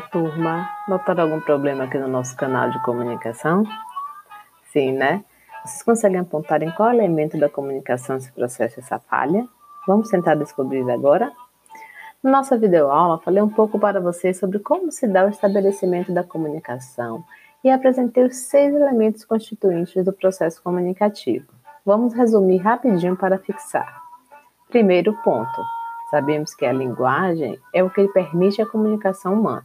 Turma! Notaram algum problema aqui no nosso canal de comunicação? Sim, né? Vocês conseguem apontar em qual elemento da comunicação se processa essa falha? Vamos tentar descobrir agora? Na nossa videoaula, falei um pouco para vocês sobre como se dá o estabelecimento da comunicação e apresentei os seis elementos constituintes do processo comunicativo. Vamos resumir rapidinho para fixar. Primeiro ponto, Sabemos que a linguagem é o que permite a comunicação humana.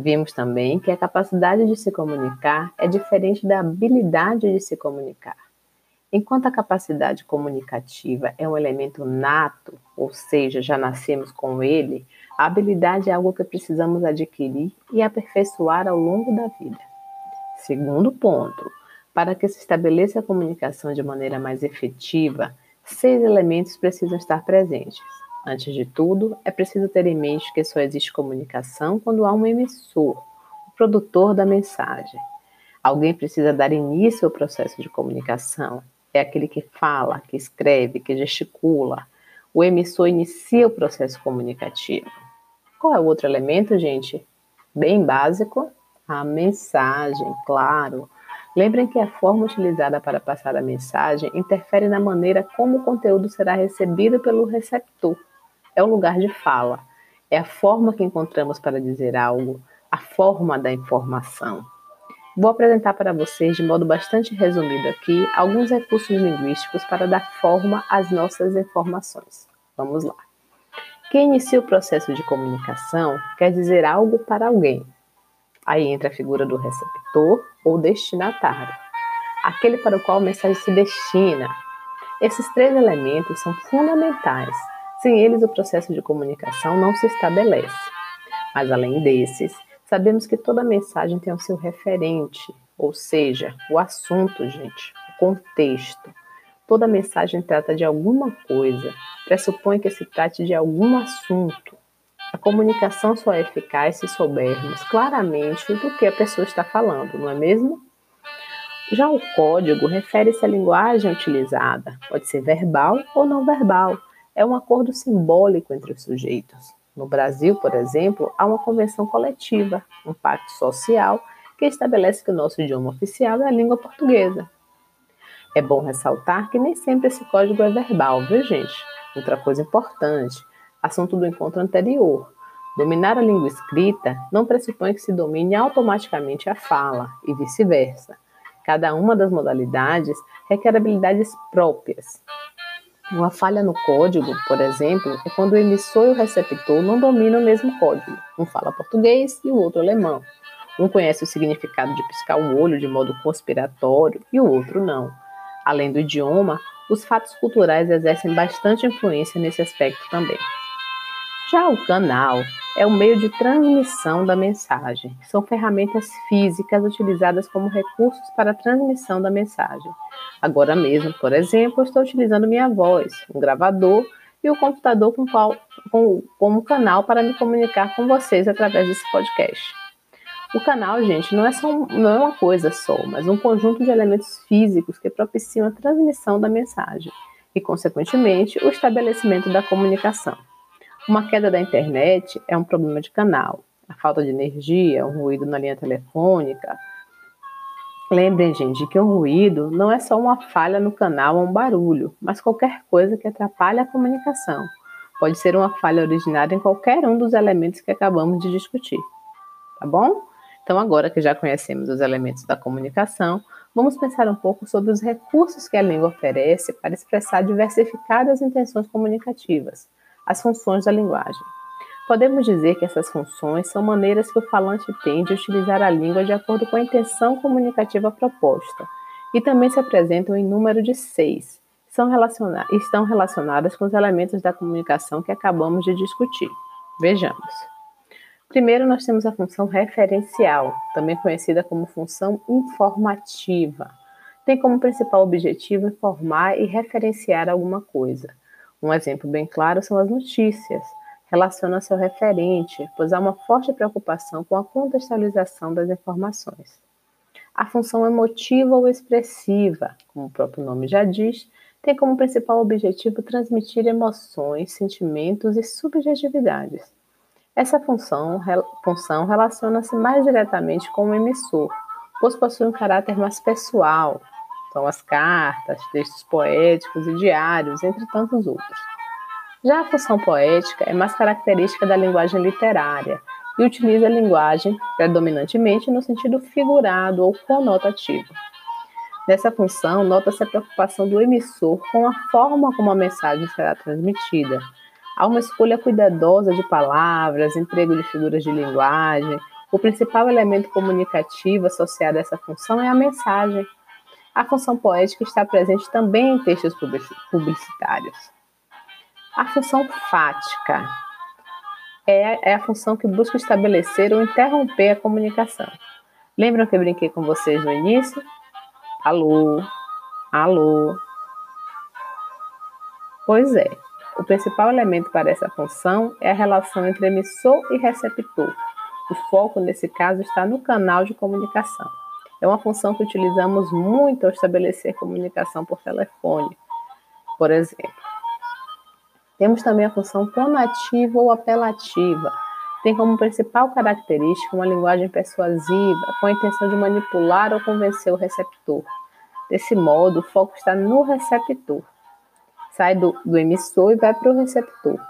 Vimos também que a capacidade de se comunicar é diferente da habilidade de se comunicar. Enquanto a capacidade comunicativa é um elemento nato, ou seja, já nascemos com ele, a habilidade é algo que precisamos adquirir e aperfeiçoar ao longo da vida. Segundo ponto, para que se estabeleça a comunicação de maneira mais efetiva, seis elementos precisam estar presentes: Antes de tudo, é preciso ter em mente que só existe comunicação quando há um emissor, o produtor da mensagem. Alguém precisa dar início ao processo de comunicação. É aquele que fala, que escreve, que gesticula. O emissor inicia o processo comunicativo. Qual é o outro elemento, gente? Bem básico, a mensagem, claro. Lembrem que a forma utilizada para passar a mensagem interfere na maneira como o conteúdo será recebido pelo receptor é o lugar de fala, é a forma que encontramos para dizer algo, a forma da informação. Vou apresentar para vocês, de modo bastante resumido aqui, alguns recursos linguísticos para dar forma às nossas informações. Vamos lá. Quem inicia o processo de comunicação quer dizer algo para alguém. Aí entra a figura do receptor ou destinatário, aquele para o qual a mensagem se destina. Esses três elementos são fundamentais sem eles, o processo de comunicação não se estabelece. Mas, além desses, sabemos que toda mensagem tem o seu referente, ou seja, o assunto, gente, o contexto. Toda mensagem trata de alguma coisa, pressupõe que se trate de algum assunto. A comunicação só é eficaz se soubermos claramente do que a pessoa está falando, não é mesmo? Já o código refere-se à linguagem utilizada, pode ser verbal ou não verbal, é um acordo simbólico entre os sujeitos. No Brasil, por exemplo, há uma convenção coletiva, um pacto social, que estabelece que o nosso idioma oficial é a língua portuguesa. É bom ressaltar que nem sempre esse código é verbal, viu, gente? Outra coisa importante, assunto do encontro anterior. Dominar a língua escrita não pressupõe que se domine automaticamente a fala, e vice-versa. Cada uma das modalidades requer habilidades próprias, uma falha no código, por exemplo, é quando o emissor e o receptor não dominam o mesmo código. Um fala português e o outro alemão. Um conhece o significado de piscar o olho de modo conspiratório e o outro não. Além do idioma, os fatos culturais exercem bastante influência nesse aspecto também. Já o canal é o meio de transmissão da mensagem. São ferramentas físicas utilizadas como recursos para a transmissão da mensagem. Agora mesmo, por exemplo, estou utilizando minha voz, um gravador e o computador com qual, com, como canal para me comunicar com vocês através desse podcast. O canal, gente, não é, só um, não é uma coisa só, mas um conjunto de elementos físicos que propiciam a transmissão da mensagem e, consequentemente, o estabelecimento da comunicação. Uma queda da internet é um problema de canal. A falta de energia, um ruído na linha telefônica. Lembrem, gente, que um ruído não é só uma falha no canal ou um barulho, mas qualquer coisa que atrapalhe a comunicação. Pode ser uma falha originária em qualquer um dos elementos que acabamos de discutir. Tá bom? Então, agora que já conhecemos os elementos da comunicação, vamos pensar um pouco sobre os recursos que a língua oferece para expressar diversificadas intenções comunicativas as funções da linguagem. Podemos dizer que essas funções são maneiras que o falante tem de utilizar a língua de acordo com a intenção comunicativa proposta, e também se apresentam em número de seis, são relaciona estão relacionadas com os elementos da comunicação que acabamos de discutir. Vejamos. Primeiro, nós temos a função referencial, também conhecida como função informativa. Tem como principal objetivo informar e referenciar alguma coisa. Um exemplo bem claro são as notícias. Relaciona-se ao referente, pois há uma forte preocupação com a contextualização das informações. A função emotiva ou expressiva, como o próprio nome já diz, tem como principal objetivo transmitir emoções, sentimentos e subjetividades. Essa função, função relaciona-se mais diretamente com o emissor, pois possui um caráter mais pessoal, são as cartas, textos poéticos e diários, entre tantos outros. Já a função poética é mais característica da linguagem literária e utiliza a linguagem predominantemente no sentido figurado ou conotativo. Nessa função, nota-se a preocupação do emissor com a forma como a mensagem será transmitida. Há uma escolha cuidadosa de palavras, emprego de figuras de linguagem. O principal elemento comunicativo associado a essa função é a mensagem. A função poética está presente também em textos publicitários. A função fática é, é a função que busca estabelecer ou interromper a comunicação. Lembram que eu brinquei com vocês no início? Alô, alô. Pois é, o principal elemento para essa função é a relação entre emissor e receptor. O foco, nesse caso, está no canal de comunicação. É uma função que utilizamos muito ao estabelecer comunicação por telefone, por exemplo. Temos também a função tonativa ou apelativa. Tem como principal característica uma linguagem persuasiva, com a intenção de manipular ou convencer o receptor. Desse modo, o foco está no receptor. Sai do, do emissor e vai para o receptor.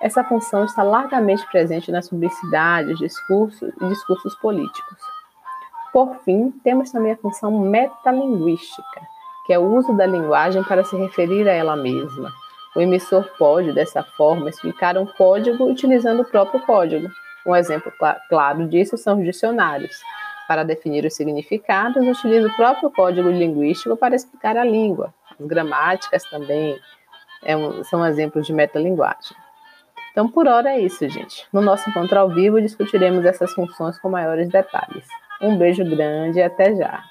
Essa função está largamente presente nas publicidades, discursos e discursos políticos. Por fim, temos também a função metalinguística, que é o uso da linguagem para se referir a ela mesma. O emissor pode, dessa forma, explicar um código utilizando o próprio código. Um exemplo claro disso são os dicionários. Para definir os significados, utiliza o próprio código linguístico para explicar a língua. As gramáticas também é um, são exemplos de metalinguagem. Então, por hora é isso, gente. No nosso encontro ao vivo, discutiremos essas funções com maiores detalhes. Um beijo grande e até já!